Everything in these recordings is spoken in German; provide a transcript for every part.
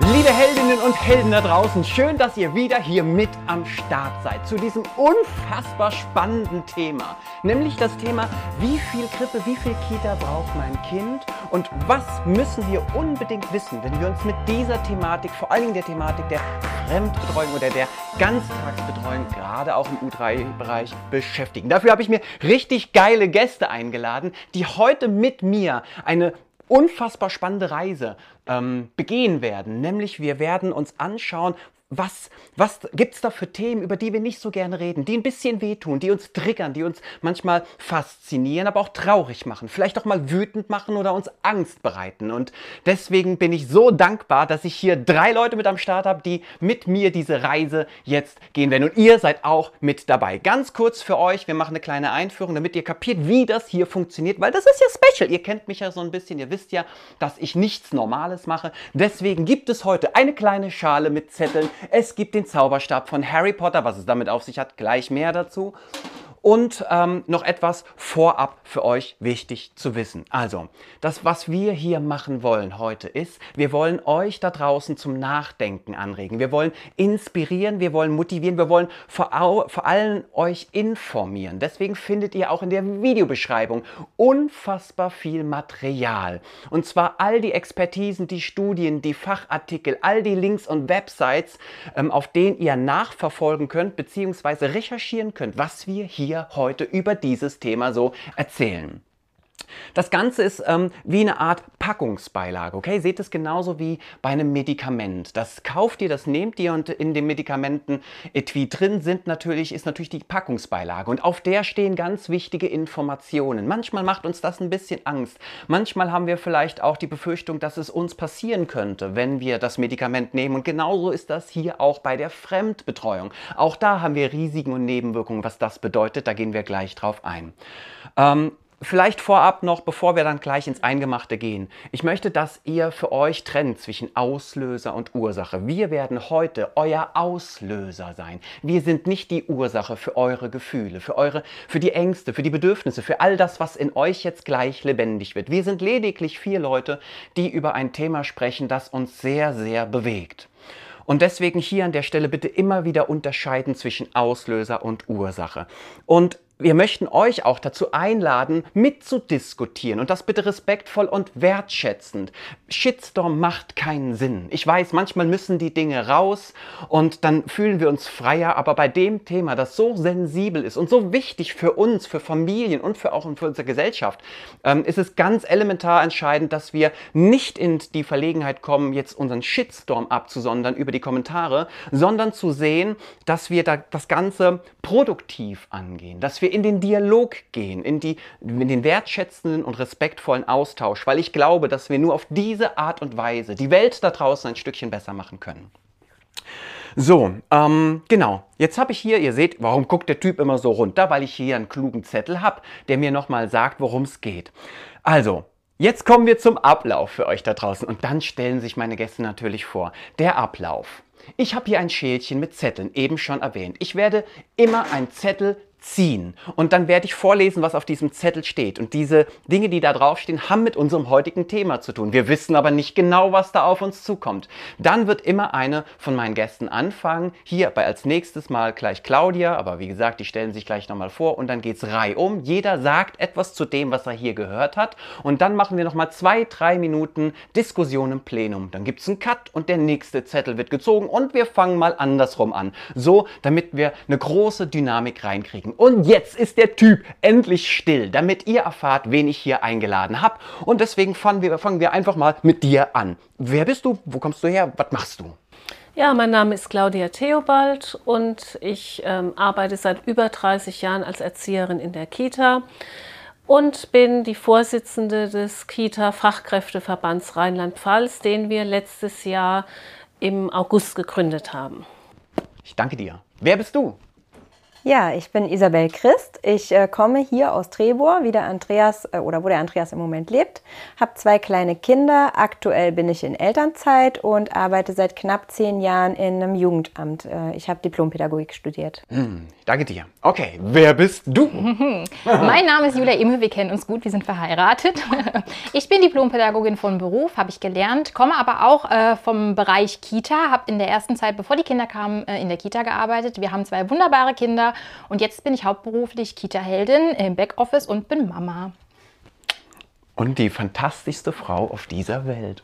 Liebe Heldinnen und Helden da draußen, schön, dass ihr wieder hier mit am Start seid zu diesem unfassbar spannenden Thema, nämlich das Thema, wie viel Krippe, wie viel Kita braucht mein Kind und was müssen wir unbedingt wissen, wenn wir uns mit dieser Thematik, vor allen Dingen der Thematik der Fremdbetreuung oder der Ganztagsbetreuung, gerade auch im U3-Bereich beschäftigen. Dafür habe ich mir richtig geile Gäste eingeladen, die heute mit mir eine unfassbar spannende Reise ähm, begehen werden. Nämlich wir werden uns anschauen, was, was gibt es da für Themen, über die wir nicht so gerne reden, die ein bisschen wehtun, die uns triggern, die uns manchmal faszinieren, aber auch traurig machen, vielleicht auch mal wütend machen oder uns Angst bereiten. Und deswegen bin ich so dankbar, dass ich hier drei Leute mit am Start habe, die mit mir diese Reise jetzt gehen werden. Und ihr seid auch mit dabei. Ganz kurz für euch, wir machen eine kleine Einführung, damit ihr kapiert, wie das hier funktioniert, weil das ist ja special. Ihr kennt mich ja so ein bisschen, ihr wisst ja, dass ich nichts Normales mache. Deswegen gibt es heute eine kleine Schale mit Zetteln es gibt den Zauberstab von Harry Potter, was es damit auf sich hat, gleich mehr dazu. Und ähm, noch etwas vorab für euch wichtig zu wissen. Also, das, was wir hier machen wollen heute ist, wir wollen euch da draußen zum Nachdenken anregen. Wir wollen inspirieren, wir wollen motivieren, wir wollen vor, vor allem euch informieren. Deswegen findet ihr auch in der Videobeschreibung unfassbar viel Material. Und zwar all die Expertisen, die Studien, die Fachartikel, all die Links und Websites, ähm, auf denen ihr nachverfolgen könnt bzw. recherchieren könnt, was wir hier heute über dieses Thema so erzählen. Das Ganze ist ähm, wie eine Art Packungsbeilage, okay? Seht es genauso wie bei einem Medikament. Das kauft ihr, das nehmt ihr und in dem Medikamenten-Etui drin sind natürlich, ist natürlich die Packungsbeilage und auf der stehen ganz wichtige Informationen. Manchmal macht uns das ein bisschen Angst. Manchmal haben wir vielleicht auch die Befürchtung, dass es uns passieren könnte, wenn wir das Medikament nehmen und genauso ist das hier auch bei der Fremdbetreuung. Auch da haben wir Risiken und Nebenwirkungen, was das bedeutet, da gehen wir gleich drauf ein. Ähm, Vielleicht vorab noch, bevor wir dann gleich ins Eingemachte gehen. Ich möchte, dass ihr für euch trennt zwischen Auslöser und Ursache. Wir werden heute euer Auslöser sein. Wir sind nicht die Ursache für eure Gefühle, für eure, für die Ängste, für die Bedürfnisse, für all das, was in euch jetzt gleich lebendig wird. Wir sind lediglich vier Leute, die über ein Thema sprechen, das uns sehr, sehr bewegt. Und deswegen hier an der Stelle bitte immer wieder unterscheiden zwischen Auslöser und Ursache. Und wir möchten euch auch dazu einladen, mitzudiskutieren und das bitte respektvoll und wertschätzend. Shitstorm macht keinen Sinn. Ich weiß, manchmal müssen die Dinge raus und dann fühlen wir uns freier, aber bei dem Thema, das so sensibel ist und so wichtig für uns, für Familien und für auch für unsere Gesellschaft, ähm, ist es ganz elementar entscheidend, dass wir nicht in die Verlegenheit kommen, jetzt unseren Shitstorm abzusondern über die Kommentare, sondern zu sehen, dass wir da das Ganze produktiv angehen, dass wir wir in den Dialog gehen, in, die, in den wertschätzenden und respektvollen Austausch, weil ich glaube, dass wir nur auf diese Art und Weise die Welt da draußen ein Stückchen besser machen können. So, ähm, genau. Jetzt habe ich hier, ihr seht, warum guckt der Typ immer so runter? Weil ich hier einen klugen Zettel habe, der mir nochmal sagt, worum es geht. Also, jetzt kommen wir zum Ablauf für euch da draußen. Und dann stellen sich meine Gäste natürlich vor. Der Ablauf. Ich habe hier ein Schälchen mit Zetteln, eben schon erwähnt. Ich werde immer einen Zettel ziehen. Und dann werde ich vorlesen, was auf diesem Zettel steht. Und diese Dinge, die da draufstehen, haben mit unserem heutigen Thema zu tun. Wir wissen aber nicht genau, was da auf uns zukommt. Dann wird immer eine von meinen Gästen anfangen. Hier bei als nächstes mal gleich Claudia, aber wie gesagt, die stellen sich gleich nochmal vor und dann geht es reihum. Jeder sagt etwas zu dem, was er hier gehört hat. Und dann machen wir nochmal zwei, drei Minuten Diskussion im Plenum. Dann gibt es einen Cut und der nächste Zettel wird gezogen und wir fangen mal andersrum an. So, damit wir eine große Dynamik reinkriegen klicken. Und jetzt ist der Typ endlich still, damit ihr erfahrt, wen ich hier eingeladen habe. Und deswegen fangen wir, fangen wir einfach mal mit dir an. Wer bist du? Wo kommst du her? Was machst du? Ja, mein Name ist Claudia Theobald und ich ähm, arbeite seit über 30 Jahren als Erzieherin in der Kita und bin die Vorsitzende des Kita-Fachkräfteverbands Rheinland-Pfalz, den wir letztes Jahr im August gegründet haben. Ich danke dir. Wer bist du? Ja, ich bin Isabel Christ. Ich äh, komme hier aus Trebor, wie der Andreas äh, oder wo der Andreas im Moment lebt. Habe zwei kleine Kinder. Aktuell bin ich in Elternzeit und arbeite seit knapp zehn Jahren in einem Jugendamt. Äh, ich habe Diplompädagogik studiert. Hm, danke dir. Okay, wer bist du? mein Name ist Julia Imme. Wir kennen uns gut. Wir sind verheiratet. ich bin Diplompädagogin von Beruf, habe ich gelernt, komme aber auch äh, vom Bereich Kita. Habe in der ersten Zeit, bevor die Kinder kamen, äh, in der Kita gearbeitet. Wir haben zwei wunderbare Kinder und jetzt bin ich hauptberuflich Kita-Heldin im Backoffice und bin Mama. Und die fantastischste Frau auf dieser Welt.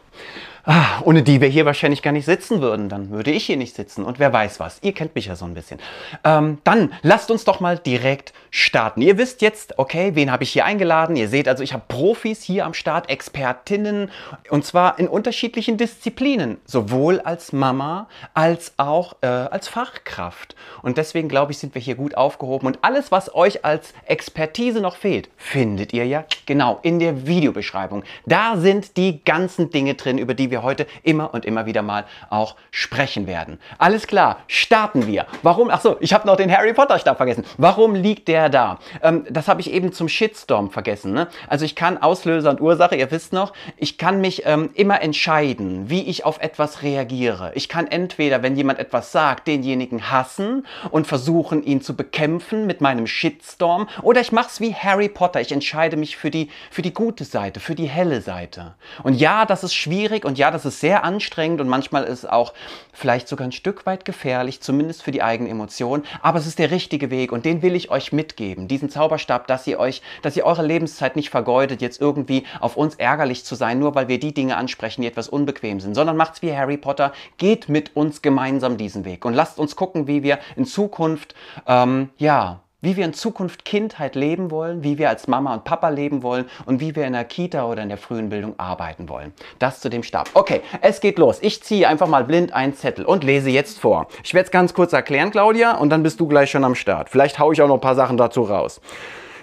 Ah, ohne die wir hier wahrscheinlich gar nicht sitzen würden. Dann würde ich hier nicht sitzen. Und wer weiß was. Ihr kennt mich ja so ein bisschen. Ähm, dann lasst uns doch mal direkt starten. Ihr wisst jetzt, okay, wen habe ich hier eingeladen? Ihr seht also, ich habe Profis hier am Start, Expertinnen. Und zwar in unterschiedlichen Disziplinen. Sowohl als Mama als auch äh, als Fachkraft. Und deswegen glaube ich, sind wir hier gut aufgehoben. Und alles, was euch als Expertise noch fehlt, findet ihr ja genau in der Videobeschreibung. Da sind die ganzen Dinge drin, über die wir wir heute immer und immer wieder mal auch sprechen werden. Alles klar, starten wir. Warum? Ach so, ich habe noch den Harry Potter Stab vergessen. Warum liegt der da? Ähm, das habe ich eben zum Shitstorm vergessen. Ne? Also ich kann Auslöser und Ursache, ihr wisst noch, ich kann mich ähm, immer entscheiden, wie ich auf etwas reagiere. Ich kann entweder, wenn jemand etwas sagt, denjenigen hassen und versuchen, ihn zu bekämpfen mit meinem Shitstorm, oder ich mache es wie Harry Potter. Ich entscheide mich für die, für die gute Seite, für die helle Seite. Und ja, das ist schwierig und ja, ja, das ist sehr anstrengend und manchmal ist auch vielleicht sogar ein Stück weit gefährlich, zumindest für die eigenen Emotionen. Aber es ist der richtige Weg und den will ich euch mitgeben. Diesen Zauberstab, dass ihr euch, dass ihr eure Lebenszeit nicht vergeudet, jetzt irgendwie auf uns ärgerlich zu sein, nur weil wir die Dinge ansprechen, die etwas unbequem sind, sondern macht's wie Harry Potter, geht mit uns gemeinsam diesen Weg und lasst uns gucken, wie wir in Zukunft, ähm, ja, wie wir in Zukunft Kindheit leben wollen, wie wir als Mama und Papa leben wollen und wie wir in der Kita oder in der frühen Bildung arbeiten wollen. Das zu dem Stab. Okay, es geht los. Ich ziehe einfach mal blind einen Zettel und lese jetzt vor. Ich werde es ganz kurz erklären, Claudia, und dann bist du gleich schon am Start. Vielleicht haue ich auch noch ein paar Sachen dazu raus.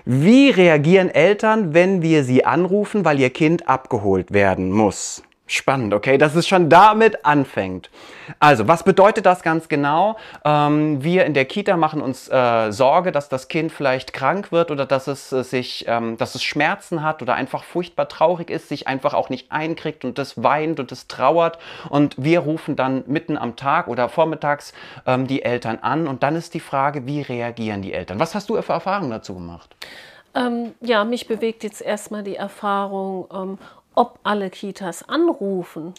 Wie reagieren Eltern, wenn wir sie anrufen, weil ihr Kind abgeholt werden muss? Spannend, okay, dass es schon damit anfängt. Also, was bedeutet das ganz genau? Ähm, wir in der Kita machen uns äh, Sorge, dass das Kind vielleicht krank wird oder dass es äh, sich, ähm, dass es Schmerzen hat oder einfach furchtbar traurig ist, sich einfach auch nicht einkriegt und das weint und es trauert. Und wir rufen dann mitten am Tag oder vormittags ähm, die Eltern an und dann ist die Frage, wie reagieren die Eltern? Was hast du für Erfahrungen dazu gemacht? Ähm, ja, mich bewegt jetzt erstmal die Erfahrung, ähm, ob alle Kitas anrufen.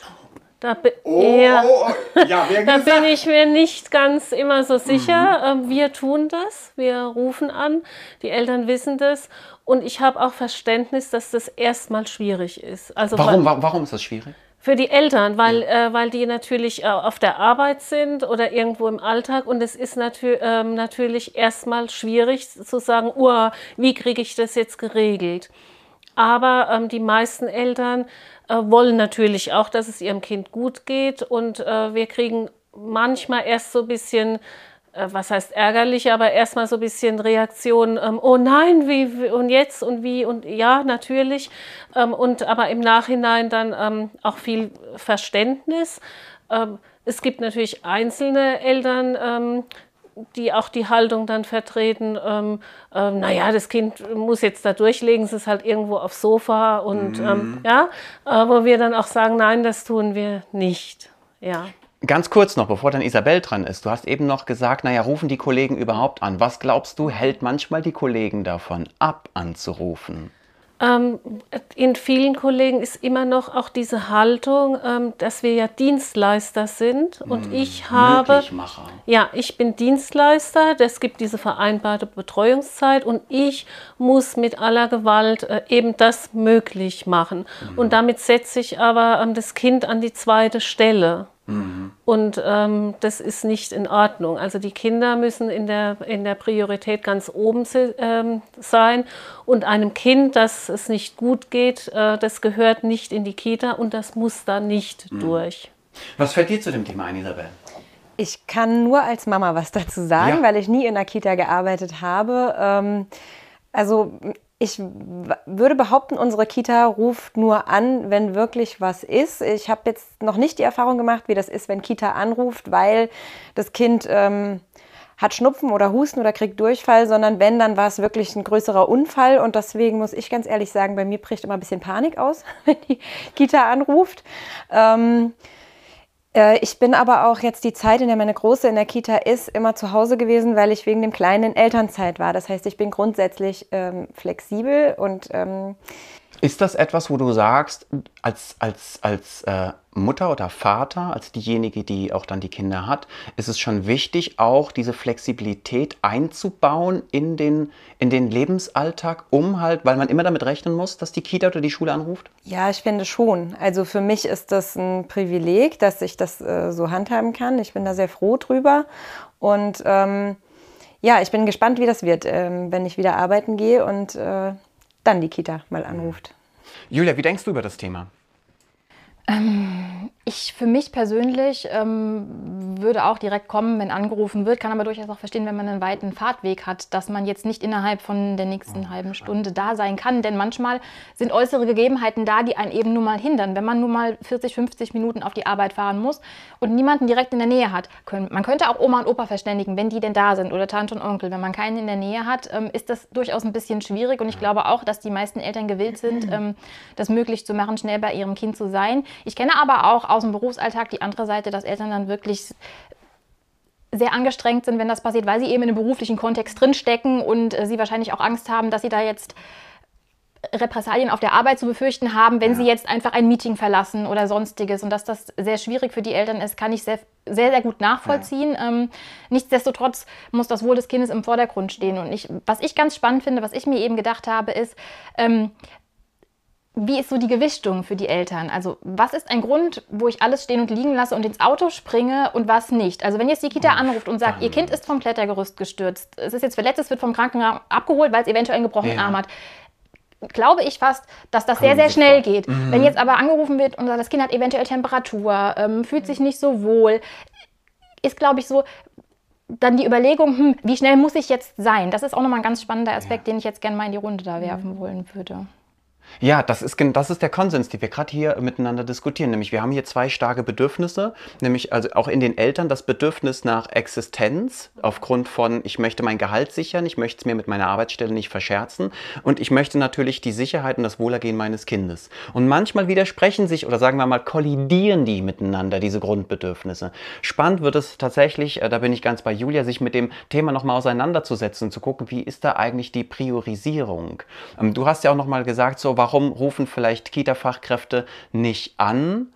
Da, bin, oh, eher, oh, oh. Ja, da bin ich mir nicht ganz immer so sicher. Mhm. Ähm, wir tun das, wir rufen an, die Eltern wissen das und ich habe auch Verständnis, dass das erstmal schwierig ist. Also warum, weil, warum ist das schwierig? Für die Eltern, weil, ja. äh, weil die natürlich äh, auf der Arbeit sind oder irgendwo im Alltag und es ist natür ähm, natürlich erstmal schwierig zu sagen, oh, wie kriege ich das jetzt geregelt? Aber ähm, die meisten Eltern äh, wollen natürlich auch, dass es ihrem Kind gut geht. Und äh, wir kriegen manchmal erst so ein bisschen, äh, was heißt ärgerlich, aber erstmal so ein bisschen Reaktion, ähm, oh nein, wie, wie, und jetzt und wie und ja, natürlich. Ähm, und aber im Nachhinein dann ähm, auch viel Verständnis. Ähm, es gibt natürlich einzelne Eltern, ähm, die auch die Haltung dann vertreten, ähm, ähm, naja, das Kind muss jetzt da durchlegen, es ist halt irgendwo aufs Sofa und mhm. ähm, ja, äh, wo wir dann auch sagen, nein, das tun wir nicht. Ja. Ganz kurz noch, bevor dann Isabel dran ist. Du hast eben noch gesagt, naja, rufen die Kollegen überhaupt an. Was glaubst du, hält manchmal die Kollegen davon ab, anzurufen? Ähm, in vielen Kollegen ist immer noch auch diese Haltung, ähm, dass wir ja Dienstleister sind und hm, ich habe, ja, ich bin Dienstleister. Es gibt diese vereinbarte Betreuungszeit und ich muss mit aller Gewalt äh, eben das möglich machen. Mhm. Und damit setze ich aber ähm, das Kind an die zweite Stelle. Mhm. Und ähm, das ist nicht in Ordnung. Also die Kinder müssen in der, in der Priorität ganz oben ähm, sein. Und einem Kind, das es nicht gut geht, äh, das gehört nicht in die Kita und das muss da nicht mhm. durch. Was fällt dir zu dem Thema ein, Isabel? Ich kann nur als Mama was dazu sagen, ja. weil ich nie in der Kita gearbeitet habe. Ähm, also ich würde behaupten, unsere Kita ruft nur an, wenn wirklich was ist. Ich habe jetzt noch nicht die Erfahrung gemacht, wie das ist, wenn Kita anruft, weil das Kind ähm, hat Schnupfen oder Husten oder kriegt Durchfall, sondern wenn, dann war es wirklich ein größerer Unfall. Und deswegen muss ich ganz ehrlich sagen, bei mir bricht immer ein bisschen Panik aus, wenn die Kita anruft. Ähm, äh, ich bin aber auch jetzt die Zeit, in der meine Große in der Kita ist, immer zu Hause gewesen, weil ich wegen dem Kleinen in Elternzeit war. Das heißt, ich bin grundsätzlich ähm, flexibel und ähm, ist das etwas, wo du sagst, als, als, als äh, Mutter oder Vater, als diejenige, die auch dann die Kinder hat, ist es schon wichtig, auch diese Flexibilität einzubauen in den, in den Lebensalltag, um halt, weil man immer damit rechnen muss, dass die Kita oder die Schule anruft? Ja, ich finde schon. Also für mich ist das ein Privileg, dass ich das äh, so handhaben kann. Ich bin da sehr froh drüber. Und ähm, ja, ich bin gespannt, wie das wird, ähm, wenn ich wieder arbeiten gehe und äh, dann die Kita mal anruft. Julia, wie denkst du über das Thema? Ähm, ich für mich persönlich ähm, würde auch direkt kommen, wenn angerufen wird, kann aber durchaus auch verstehen, wenn man einen weiten Fahrtweg hat, dass man jetzt nicht innerhalb von der nächsten halben Stunde da sein kann. Denn manchmal sind äußere Gegebenheiten da, die einen eben nur mal hindern. Wenn man nur mal 40, 50 Minuten auf die Arbeit fahren muss und niemanden direkt in der Nähe hat, können, man könnte auch Oma und Opa verständigen, wenn die denn da sind oder Tante und Onkel. Wenn man keinen in der Nähe hat, ähm, ist das durchaus ein bisschen schwierig und ich glaube auch, dass die meisten Eltern gewillt sind, ähm, das möglich zu machen, schnell bei ihrem Kind zu sein. Ich kenne aber auch aus dem Berufsalltag die andere Seite, dass Eltern dann wirklich sehr angestrengt sind, wenn das passiert, weil sie eben in einem beruflichen Kontext drinstecken und äh, sie wahrscheinlich auch Angst haben, dass sie da jetzt Repressalien auf der Arbeit zu befürchten haben, wenn ja. sie jetzt einfach ein Meeting verlassen oder sonstiges. Und dass das sehr schwierig für die Eltern ist, kann ich sehr, sehr, sehr gut nachvollziehen. Ja. Ähm, nichtsdestotrotz muss das Wohl des Kindes im Vordergrund stehen. Und ich, was ich ganz spannend finde, was ich mir eben gedacht habe, ist, ähm, wie ist so die Gewichtung für die Eltern? Also was ist ein Grund, wo ich alles stehen und liegen lasse und ins Auto springe und was nicht? Also wenn jetzt die Kita anruft und sagt, ihr Kind ist vom Klettergerüst gestürzt, es ist jetzt verletzt, es wird vom Krankenhaus abgeholt, weil es eventuell einen gebrochenen ja. Arm hat, glaube ich fast, dass das sehr, sehr schnell geht. Mhm. Wenn jetzt aber angerufen wird und sagt, das Kind hat eventuell Temperatur, ähm, fühlt sich nicht so wohl, ist, glaube ich, so, dann die Überlegung, hm, wie schnell muss ich jetzt sein? Das ist auch nochmal ein ganz spannender Aspekt, ja. den ich jetzt gerne mal in die Runde da werfen wollen würde. Ja, das ist, das ist der Konsens, den wir gerade hier miteinander diskutieren. Nämlich, wir haben hier zwei starke Bedürfnisse, nämlich also auch in den Eltern das Bedürfnis nach Existenz aufgrund von, ich möchte mein Gehalt sichern, ich möchte es mir mit meiner Arbeitsstelle nicht verscherzen und ich möchte natürlich die Sicherheit und das Wohlergehen meines Kindes. Und manchmal widersprechen sich oder sagen wir mal kollidieren die miteinander, diese Grundbedürfnisse. Spannend wird es tatsächlich, äh, da bin ich ganz bei Julia, sich mit dem Thema nochmal auseinanderzusetzen, zu gucken, wie ist da eigentlich die Priorisierung. Ähm, du hast ja auch nochmal gesagt, so, warum rufen vielleicht Kita-Fachkräfte nicht an?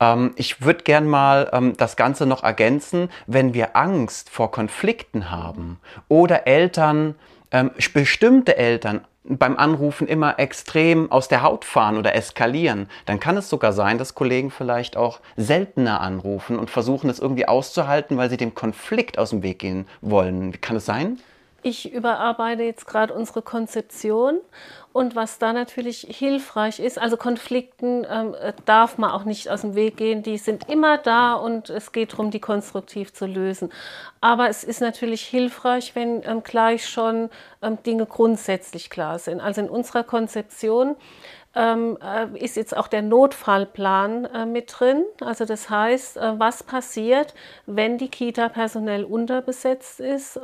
Ähm, ich würde gern mal ähm, das Ganze noch ergänzen, wenn wir Angst vor Konflikten haben oder Eltern, ähm, bestimmte Eltern beim Anrufen immer extrem aus der Haut fahren oder eskalieren, dann kann es sogar sein, dass Kollegen vielleicht auch seltener anrufen und versuchen es irgendwie auszuhalten, weil sie dem Konflikt aus dem Weg gehen wollen. Kann es sein? Ich überarbeite jetzt gerade unsere Konzeption und was da natürlich hilfreich ist, also Konflikten ähm, äh, darf man auch nicht aus dem Weg gehen, die sind immer da und es geht darum, die konstruktiv zu lösen. Aber es ist natürlich hilfreich, wenn ähm, gleich schon ähm, Dinge grundsätzlich klar sind. Also in unserer Konzeption ähm, äh, ist jetzt auch der Notfallplan äh, mit drin. Also das heißt, äh, was passiert, wenn die Kita personell unterbesetzt ist.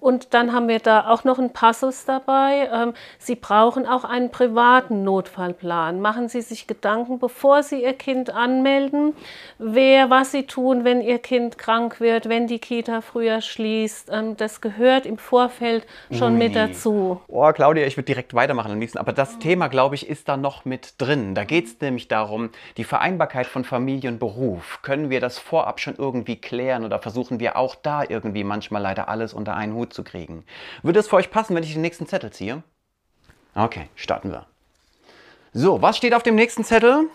Und dann haben wir da auch noch einen Passus dabei. Ähm, Sie brauchen auch einen privaten Notfallplan. Machen Sie sich Gedanken, bevor Sie Ihr Kind anmelden, wer, was Sie tun, wenn Ihr Kind krank wird, wenn die Kita früher schließt. Ähm, das gehört im Vorfeld schon Ui. mit dazu. Oh, Claudia, ich würde direkt weitermachen am liebsten. Aber das Thema, glaube ich, ist da noch mit drin. Da geht es nämlich darum, die Vereinbarkeit von Familie und Beruf. Können wir das vorab schon irgendwie klären oder versuchen wir auch da irgendwie manchmal leider alles unter einen Hut zu kriegen. Würde es für euch passen, wenn ich den nächsten Zettel ziehe? Okay, starten wir. So, was steht auf dem nächsten Zettel?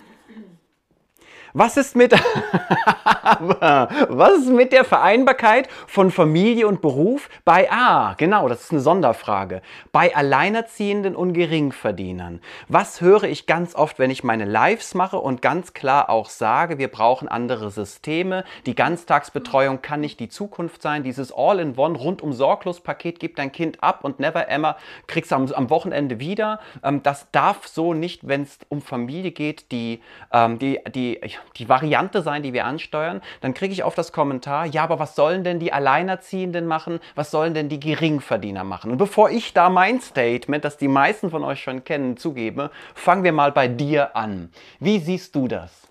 Was ist mit, was ist mit der Vereinbarkeit von Familie und Beruf bei A? Ah, genau, das ist eine Sonderfrage. Bei Alleinerziehenden und Geringverdienern. Was höre ich ganz oft, wenn ich meine Lives mache und ganz klar auch sage, wir brauchen andere Systeme. Die Ganztagsbetreuung kann nicht die Zukunft sein. Dieses All-in-One rundum sorglos Paket gibt dein Kind ab und never ever kriegst du am, am Wochenende wieder. Ähm, das darf so nicht, wenn es um Familie geht, die, ähm, die, die, die Variante sein, die wir ansteuern, dann kriege ich oft das Kommentar, ja, aber was sollen denn die Alleinerziehenden machen? Was sollen denn die Geringverdiener machen? Und bevor ich da mein Statement, das die meisten von euch schon kennen, zugebe, fangen wir mal bei dir an. Wie siehst du das?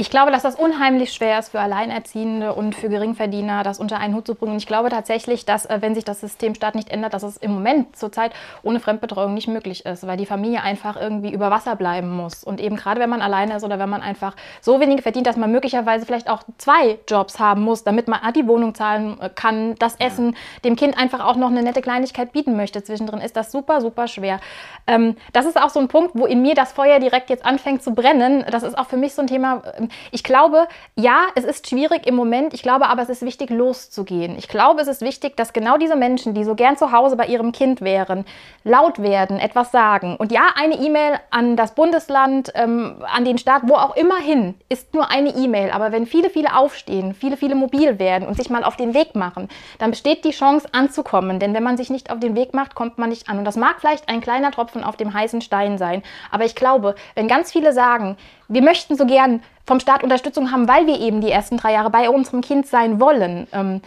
Ich glaube, dass das unheimlich schwer ist für Alleinerziehende und für Geringverdiener, das unter einen Hut zu bringen. Und ich glaube tatsächlich, dass, äh, wenn sich das System Staat nicht ändert, dass es im Moment zurzeit ohne Fremdbetreuung nicht möglich ist, weil die Familie einfach irgendwie über Wasser bleiben muss. Und eben gerade wenn man alleine ist oder wenn man einfach so wenig verdient, dass man möglicherweise vielleicht auch zwei Jobs haben muss, damit man die Wohnung zahlen äh, kann, das Essen, dem Kind einfach auch noch eine nette Kleinigkeit bieten möchte zwischendrin, ist das super, super schwer. Ähm, das ist auch so ein Punkt, wo in mir das Feuer direkt jetzt anfängt zu brennen. Das ist auch für mich so ein Thema, ähm, ich glaube, ja, es ist schwierig im Moment. Ich glaube aber, es ist wichtig, loszugehen. Ich glaube, es ist wichtig, dass genau diese Menschen, die so gern zu Hause bei ihrem Kind wären, laut werden, etwas sagen. Und ja, eine E-Mail an das Bundesland, ähm, an den Staat, wo auch immer hin, ist nur eine E-Mail. Aber wenn viele, viele aufstehen, viele, viele mobil werden und sich mal auf den Weg machen, dann besteht die Chance anzukommen. Denn wenn man sich nicht auf den Weg macht, kommt man nicht an. Und das mag vielleicht ein kleiner Tropfen auf dem heißen Stein sein. Aber ich glaube, wenn ganz viele sagen, wir möchten so gern vom Staat Unterstützung haben, weil wir eben die ersten drei Jahre bei unserem Kind sein wollen, ähm,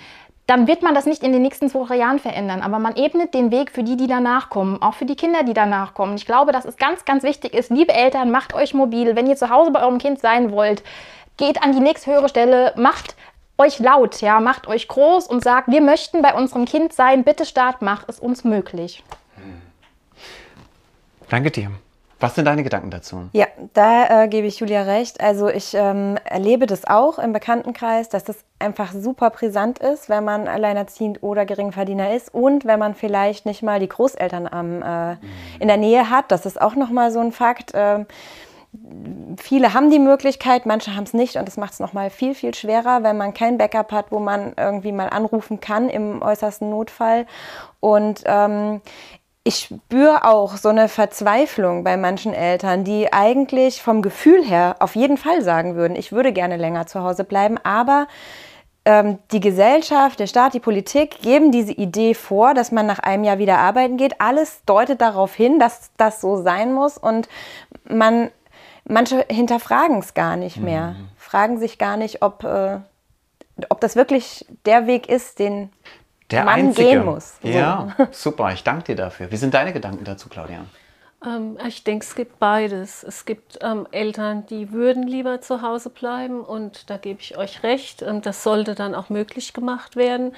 dann wird man das nicht in den nächsten zwei, Jahren verändern. Aber man ebnet den Weg für die, die danach kommen, auch für die Kinder, die danach kommen. Ich glaube, dass es ganz, ganz wichtig ist, liebe Eltern, macht euch mobil. Wenn ihr zu Hause bei eurem Kind sein wollt, geht an die nächsthöhere Stelle, macht euch laut, ja, macht euch groß und sagt, wir möchten bei unserem Kind sein, bitte Staat, mach es uns möglich. Danke dir. Was sind deine Gedanken dazu? Ja, da äh, gebe ich Julia recht. Also ich ähm, erlebe das auch im Bekanntenkreis, dass das einfach super brisant ist, wenn man alleinerziehend oder Geringverdiener ist und wenn man vielleicht nicht mal die Großeltern am, äh, in der Nähe hat. Das ist auch nochmal so ein Fakt. Ähm, viele haben die Möglichkeit, manche haben es nicht und das macht es nochmal viel, viel schwerer, wenn man kein Backup hat, wo man irgendwie mal anrufen kann im äußersten Notfall. Und ähm, ich spüre auch so eine Verzweiflung bei manchen Eltern, die eigentlich vom Gefühl her auf jeden Fall sagen würden, ich würde gerne länger zu Hause bleiben, aber ähm, die Gesellschaft, der Staat, die Politik geben diese Idee vor, dass man nach einem Jahr wieder arbeiten geht. Alles deutet darauf hin, dass das so sein muss und man, manche hinterfragen es gar nicht mehr, mhm. fragen sich gar nicht, ob, äh, ob das wirklich der Weg ist, den der Mann einzige. gehen muss. So. Ja, super. Ich danke dir dafür. Wie sind deine Gedanken dazu, Claudia? Ähm, ich denke, es gibt beides. Es gibt ähm, Eltern, die würden lieber zu Hause bleiben und da gebe ich euch recht. Ähm, das sollte dann auch möglich gemacht werden.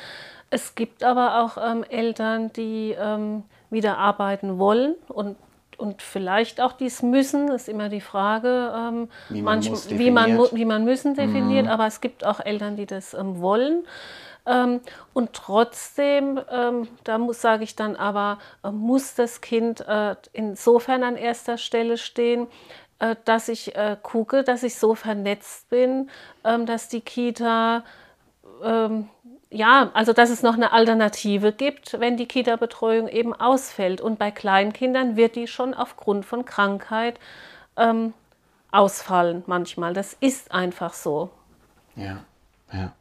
Es gibt aber auch ähm, Eltern, die ähm, wieder arbeiten wollen und und vielleicht auch dies müssen, ist immer die Frage, ähm, wie, man manch, wie, man, wie man müssen definiert, mhm. aber es gibt auch Eltern, die das ähm, wollen. Ähm, und trotzdem, ähm, da muss, sage ich dann aber, äh, muss das Kind äh, insofern an erster Stelle stehen, äh, dass ich äh, gucke, dass ich so vernetzt bin, ähm, dass die Kita ähm, ja, also dass es noch eine Alternative gibt, wenn die Kita-Betreuung eben ausfällt. Und bei Kleinkindern wird die schon aufgrund von Krankheit ähm, ausfallen manchmal. Das ist einfach so. Ja, ja.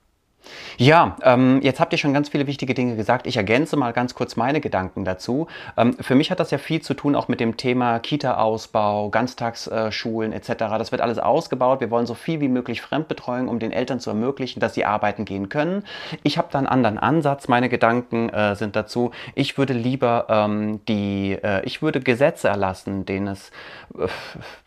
Ja, ähm, jetzt habt ihr schon ganz viele wichtige Dinge gesagt. Ich ergänze mal ganz kurz meine Gedanken dazu. Ähm, für mich hat das ja viel zu tun auch mit dem Thema Kita-Ausbau, Ganztagsschulen etc. Das wird alles ausgebaut. Wir wollen so viel wie möglich Fremdbetreuung, um den Eltern zu ermöglichen, dass sie arbeiten gehen können. Ich habe da einen anderen Ansatz. Meine Gedanken äh, sind dazu, ich würde lieber ähm, die, äh, ich würde Gesetze erlassen, denen es äh,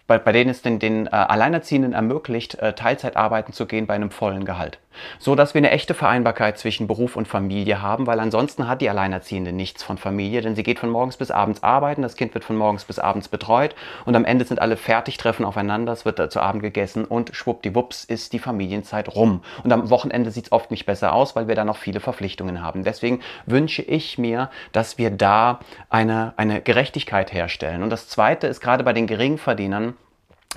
bei, bei denen es den, den äh, Alleinerziehenden ermöglicht, äh, Teilzeit arbeiten zu gehen bei einem vollen Gehalt. So dass wir eine echte Vereinbarkeit zwischen Beruf und Familie haben, weil ansonsten hat die Alleinerziehende nichts von Familie, denn sie geht von morgens bis abends arbeiten, das Kind wird von morgens bis abends betreut und am Ende sind alle fertig, treffen aufeinander, es wird zu Abend gegessen und schwuppdiwupps ist die Familienzeit rum. Und am Wochenende sieht es oft nicht besser aus, weil wir da noch viele Verpflichtungen haben. Deswegen wünsche ich mir, dass wir da eine, eine Gerechtigkeit herstellen. Und das Zweite ist gerade bei den Geringverdienern,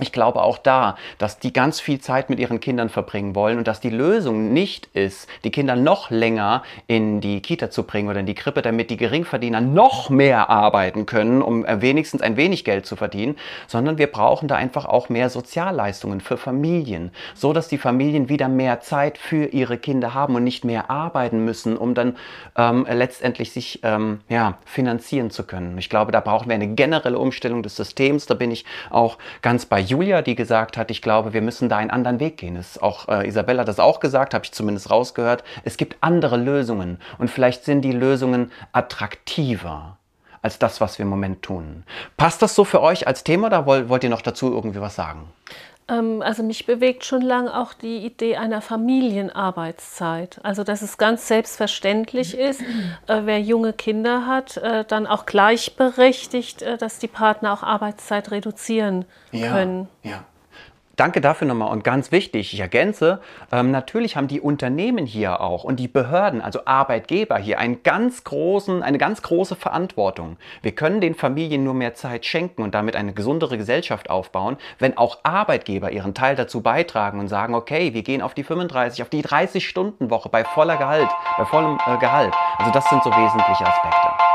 ich glaube auch da, dass die ganz viel Zeit mit ihren Kindern verbringen wollen und dass die Lösung nicht ist, die Kinder noch länger in die Kita zu bringen oder in die Krippe, damit die Geringverdiener noch mehr arbeiten können, um wenigstens ein wenig Geld zu verdienen, sondern wir brauchen da einfach auch mehr Sozialleistungen für Familien, so dass die Familien wieder mehr Zeit für ihre Kinder haben und nicht mehr arbeiten müssen, um dann ähm, letztendlich sich ähm, ja, finanzieren zu können. Ich glaube, da brauchen wir eine generelle Umstellung des Systems. Da bin ich auch ganz bei Julia, die gesagt hat, ich glaube, wir müssen da einen anderen Weg gehen. Ist auch äh, Isabella hat das auch gesagt, habe ich zumindest rausgehört. Es gibt andere Lösungen und vielleicht sind die Lösungen attraktiver als das, was wir im Moment tun. Passt das so für euch als Thema oder wollt ihr noch dazu irgendwie was sagen? Ähm, also mich bewegt schon lange auch die Idee einer Familienarbeitszeit. Also dass es ganz selbstverständlich ist, äh, wer junge Kinder hat, äh, dann auch gleichberechtigt, äh, dass die Partner auch Arbeitszeit reduzieren Ja, können. ja. Danke dafür nochmal und ganz wichtig, ich ergänze, ähm, natürlich haben die Unternehmen hier auch und die Behörden, also Arbeitgeber hier, einen ganz großen, eine ganz große Verantwortung. Wir können den Familien nur mehr Zeit schenken und damit eine gesundere Gesellschaft aufbauen, wenn auch Arbeitgeber ihren Teil dazu beitragen und sagen, okay, wir gehen auf die 35, auf die 30-Stunden-Woche bei voller Gehalt, bei vollem äh, Gehalt. Also das sind so wesentliche Aspekte.